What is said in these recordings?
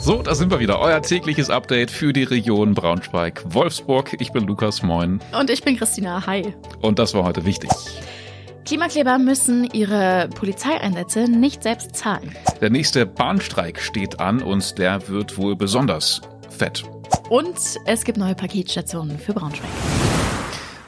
So, da sind wir wieder. Euer tägliches Update für die Region Braunschweig-Wolfsburg. Ich bin Lukas Moin. Und ich bin Christina. Hi. Und das war heute wichtig. Klimakleber müssen ihre Polizeieinsätze nicht selbst zahlen. Der nächste Bahnstreik steht an und der wird wohl besonders fett. Und es gibt neue Paketstationen für Braunschweig.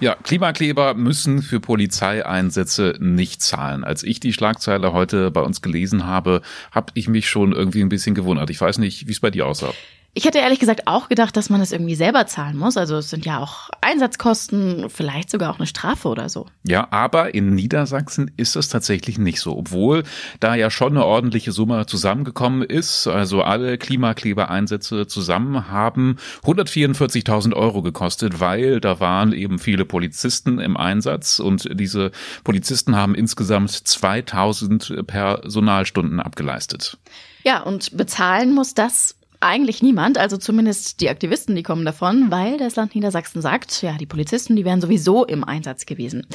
Ja, Klimakleber müssen für Polizeieinsätze nicht zahlen. Als ich die Schlagzeile heute bei uns gelesen habe, habe ich mich schon irgendwie ein bisschen gewundert. Ich weiß nicht, wie es bei dir aussah. Ich hätte ehrlich gesagt auch gedacht, dass man es irgendwie selber zahlen muss. Also es sind ja auch Einsatzkosten, vielleicht sogar auch eine Strafe oder so. Ja, aber in Niedersachsen ist es tatsächlich nicht so, obwohl da ja schon eine ordentliche Summe zusammengekommen ist. Also alle Klimaklebereinsätze zusammen haben 144.000 Euro gekostet, weil da waren eben viele Polizisten im Einsatz und diese Polizisten haben insgesamt 2000 Personalstunden abgeleistet. Ja, und bezahlen muss das eigentlich niemand, also zumindest die Aktivisten, die kommen davon, weil das Land Niedersachsen sagt, ja, die Polizisten, die wären sowieso im Einsatz gewesen.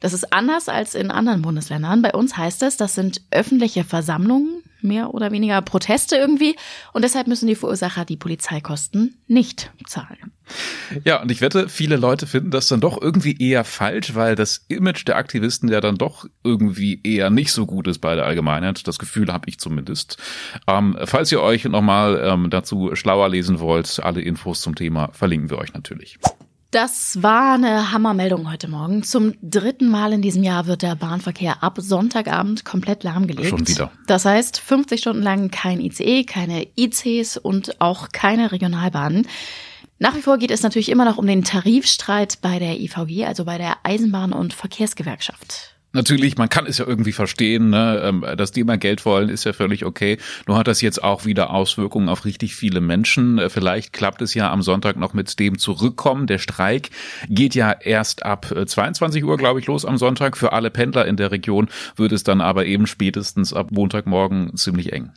Das ist anders als in anderen Bundesländern. Bei uns heißt es, das sind öffentliche Versammlungen, mehr oder weniger Proteste irgendwie. Und deshalb müssen die Verursacher die Polizeikosten nicht zahlen. Ja, und ich wette, viele Leute finden das dann doch irgendwie eher falsch, weil das Image der Aktivisten ja dann doch irgendwie eher nicht so gut ist bei der Allgemeinheit. Das Gefühl habe ich zumindest. Ähm, falls ihr euch nochmal ähm, dazu schlauer lesen wollt, alle Infos zum Thema verlinken wir euch natürlich. Das war eine Hammermeldung heute Morgen. Zum dritten Mal in diesem Jahr wird der Bahnverkehr ab Sonntagabend komplett lahmgelegt. Schon wieder. Das heißt, 50 Stunden lang kein ICE, keine ICs und auch keine Regionalbahnen. Nach wie vor geht es natürlich immer noch um den Tarifstreit bei der IVG, also bei der Eisenbahn- und Verkehrsgewerkschaft. Natürlich, man kann es ja irgendwie verstehen, ne? Ähm, dass die immer Geld wollen, ist ja völlig okay. Nur hat das jetzt auch wieder Auswirkungen auf richtig viele Menschen. Äh, vielleicht klappt es ja am Sonntag noch mit dem Zurückkommen. Der Streik geht ja erst ab 22 äh, Uhr, glaube ich, los am Sonntag. Für alle Pendler in der Region wird es dann aber eben spätestens ab Montagmorgen ziemlich eng.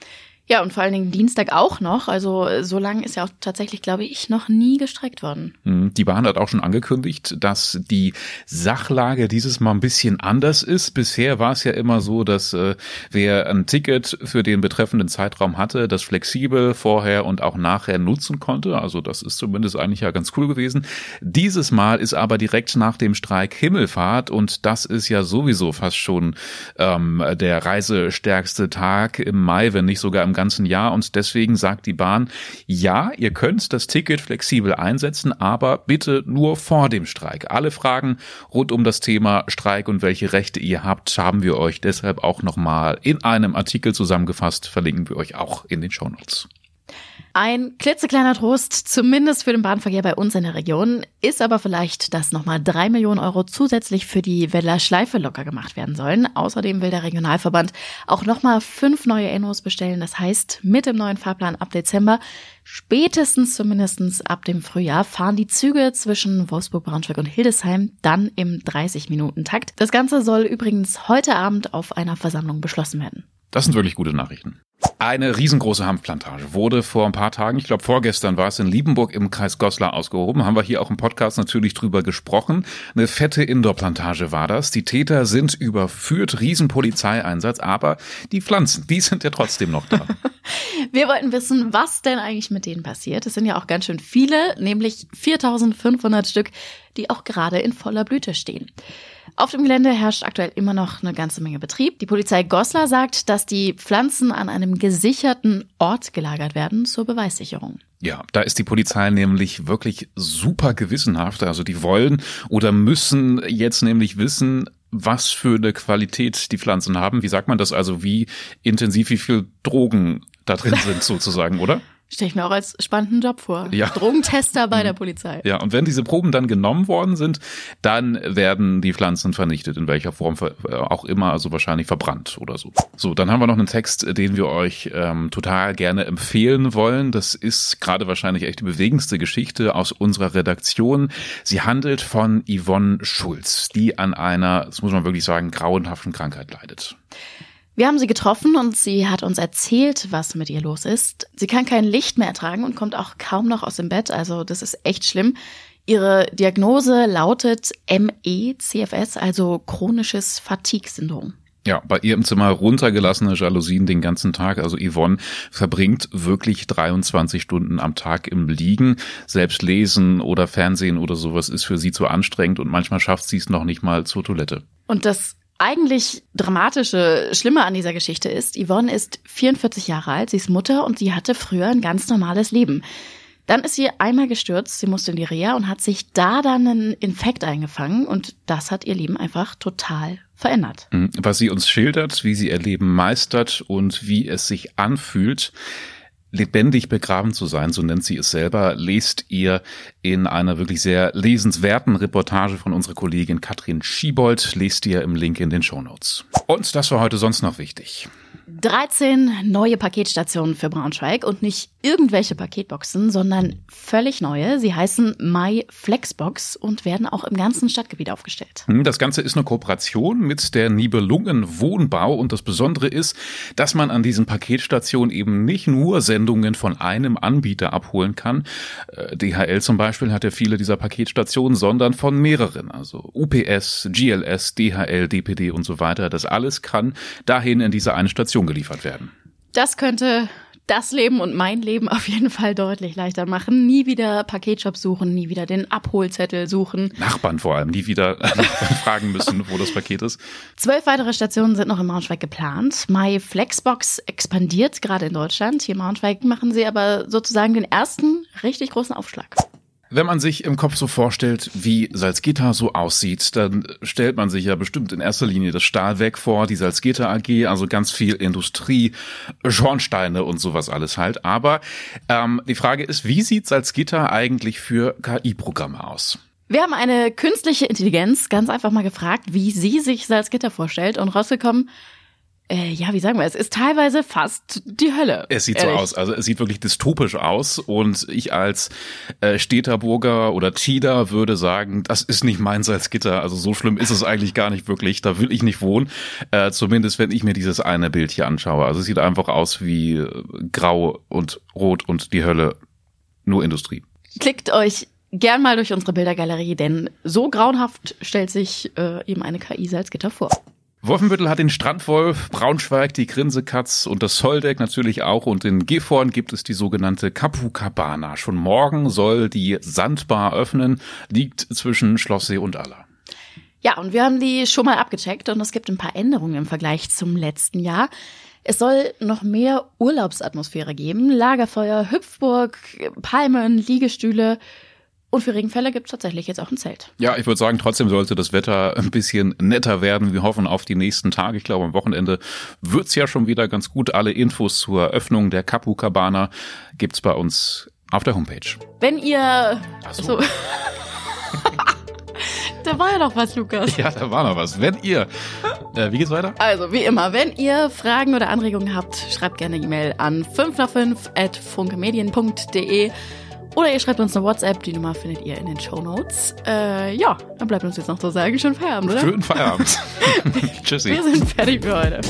Ja, und vor allen Dingen Dienstag auch noch. Also so lang ist ja auch tatsächlich, glaube ich, noch nie gestreckt worden. Hm, die Bahn hat auch schon angekündigt, dass die Sachlage dieses Mal ein bisschen anders ist. Bisher war es ja immer so, dass äh, wer ein Ticket für den betreffenden Zeitraum hatte, das flexibel vorher und auch nachher nutzen konnte. Also das ist zumindest eigentlich ja ganz cool gewesen. Dieses Mal ist aber direkt nach dem Streik Himmelfahrt und das ist ja sowieso fast schon ähm, der reisestärkste Tag im Mai, wenn nicht sogar im ganzen Jahr und deswegen sagt die Bahn, ja, ihr könnt das Ticket flexibel einsetzen, aber bitte nur vor dem Streik. Alle Fragen rund um das Thema Streik und welche Rechte ihr habt, haben wir euch deshalb auch nochmal in einem Artikel zusammengefasst, verlinken wir euch auch in den Shownotes. Ein klitzekleiner Trost, zumindest für den Bahnverkehr bei uns in der Region, ist aber vielleicht, dass nochmal drei Millionen Euro zusätzlich für die Weller Schleife locker gemacht werden sollen. Außerdem will der Regionalverband auch nochmal fünf neue Ennos bestellen. Das heißt, mit dem neuen Fahrplan ab Dezember, spätestens zumindestens ab dem Frühjahr, fahren die Züge zwischen Wolfsburg, Braunschweig und Hildesheim dann im 30-Minuten-Takt. Das Ganze soll übrigens heute Abend auf einer Versammlung beschlossen werden. Das sind wirklich gute Nachrichten. Eine riesengroße Hanfplantage wurde vor ein paar Tagen, ich glaube vorgestern war es in Liebenburg im Kreis Goslar ausgehoben. Haben wir hier auch im Podcast natürlich drüber gesprochen. Eine fette Indoor-Plantage war das. Die Täter sind überführt, Riesenpolizeieinsatz, aber die Pflanzen, die sind ja trotzdem noch da. wir wollten wissen, was denn eigentlich mit denen passiert. Es sind ja auch ganz schön viele, nämlich 4500 Stück, die auch gerade in voller Blüte stehen. Auf dem Gelände herrscht aktuell immer noch eine ganze Menge Betrieb. Die Polizei Goslar sagt, dass die Pflanzen an einem gesicherten Ort gelagert werden zur Beweissicherung. Ja, da ist die Polizei nämlich wirklich super gewissenhaft. Also die wollen oder müssen jetzt nämlich wissen, was für eine Qualität die Pflanzen haben. Wie sagt man das also? Wie intensiv, wie viel Drogen da drin sind sozusagen, oder? Stelle ich mir auch als spannenden Job vor. Ja. Drogentester bei der Polizei. Ja, und wenn diese Proben dann genommen worden sind, dann werden die Pflanzen vernichtet, in welcher Form äh, auch immer, also wahrscheinlich verbrannt oder so. So, dann haben wir noch einen Text, den wir euch ähm, total gerne empfehlen wollen. Das ist gerade wahrscheinlich echt die bewegendste Geschichte aus unserer Redaktion. Sie handelt von Yvonne Schulz, die an einer, das muss man wirklich sagen, grauenhaften Krankheit leidet. Wir haben sie getroffen und sie hat uns erzählt, was mit ihr los ist. Sie kann kein Licht mehr ertragen und kommt auch kaum noch aus dem Bett. Also das ist echt schlimm. Ihre Diagnose lautet ME-CFS, also chronisches Fatigue-Syndrom. Ja, bei ihr im Zimmer runtergelassene Jalousien den ganzen Tag. Also Yvonne verbringt wirklich 23 Stunden am Tag im Liegen. Selbst lesen oder Fernsehen oder sowas ist für sie zu anstrengend und manchmal schafft sie es noch nicht mal zur Toilette. Und das eigentlich dramatische, schlimme an dieser Geschichte ist, Yvonne ist 44 Jahre alt, sie ist Mutter und sie hatte früher ein ganz normales Leben. Dann ist sie einmal gestürzt, sie musste in die Reha und hat sich da dann einen Infekt eingefangen und das hat ihr Leben einfach total verändert. Mhm. Was sie uns schildert, wie sie ihr Leben meistert und wie es sich anfühlt, lebendig begraben zu sein, so nennt sie es selber, lest ihr in einer wirklich sehr lesenswerten Reportage von unserer Kollegin Katrin Schiebold, lest ihr im Link in den Shownotes. Und das war heute sonst noch wichtig. 13 neue Paketstationen für Braunschweig und nicht irgendwelche Paketboxen, sondern völlig neue. Sie heißen My Flexbox und werden auch im ganzen Stadtgebiet aufgestellt. Hm, das Ganze ist eine Kooperation mit der Nibelungen Wohnbau und das Besondere ist, dass man an diesen Paketstationen eben nicht nur Sendungen von einem Anbieter abholen kann. Äh, DHL zum Beispiel hat ja viele dieser Paketstationen, sondern von mehreren. Also UPS, GLS, DHL, DPD und so weiter. Das alles kann dahin in diese eine Station geliefert werden. Das könnte das Leben und mein Leben auf jeden Fall deutlich leichter machen. Nie wieder Paketshop suchen, nie wieder den Abholzettel suchen. Nachbarn vor allem, nie wieder fragen müssen, wo das Paket ist. Zwölf weitere Stationen sind noch in Braunschweig geplant. My Flexbox expandiert gerade in Deutschland. Hier in Braunschweig machen sie aber sozusagen den ersten richtig großen Aufschlag. Wenn man sich im Kopf so vorstellt, wie Salzgitter so aussieht, dann stellt man sich ja bestimmt in erster Linie das Stahlwerk vor, die Salzgitter AG, also ganz viel Industrie, Schornsteine und sowas alles halt. Aber ähm, die Frage ist, wie sieht Salzgitter eigentlich für KI-Programme aus? Wir haben eine künstliche Intelligenz ganz einfach mal gefragt, wie sie sich Salzgitter vorstellt und rausgekommen, äh, ja, wie sagen wir, es ist teilweise fast die Hölle. Es sieht ehrlich. so aus, also es sieht wirklich dystopisch aus und ich als äh, Städterburger oder Cheater würde sagen, das ist nicht mein Salzgitter, also so schlimm ist es eigentlich gar nicht wirklich, da will ich nicht wohnen, äh, zumindest wenn ich mir dieses eine Bild hier anschaue. Also es sieht einfach aus wie äh, grau und rot und die Hölle, nur Industrie. Klickt euch gern mal durch unsere Bildergalerie, denn so grauenhaft stellt sich äh, eben eine KI Salzgitter vor. Wolfenbüttel hat den Strandwolf, Braunschweig die Grinsekatz und das Soldeck natürlich auch und in Gifhorn gibt es die sogenannte Capukabana. Schon morgen soll die Sandbar öffnen, liegt zwischen Schlosssee und Aller. Ja, und wir haben die schon mal abgecheckt und es gibt ein paar Änderungen im Vergleich zum letzten Jahr. Es soll noch mehr Urlaubsatmosphäre geben. Lagerfeuer, Hüpfburg, Palmen, Liegestühle. Und für Regenfälle gibt es tatsächlich jetzt auch ein Zelt. Ja, ich würde sagen, trotzdem sollte das Wetter ein bisschen netter werden. Wir hoffen auf die nächsten Tage. Ich glaube, am Wochenende wird's ja schon wieder ganz gut. Alle Infos zur Eröffnung der Kapu Cabana gibt's bei uns auf der Homepage. Wenn ihr... Ach so. so da war ja noch was, Lukas. Ja, da war noch was. Wenn ihr... Äh, wie geht's weiter? Also, wie immer, wenn ihr Fragen oder Anregungen habt, schreibt gerne E-Mail an 5 nach 5 at funkemedien.de. Oder ihr schreibt uns eine WhatsApp, die Nummer findet ihr in den Show Notes. Äh, ja, dann bleibt uns jetzt noch zu sagen, schönen Feierabend, oder? Schönen Feierabend. Tschüssi. Wir sind fertig für heute.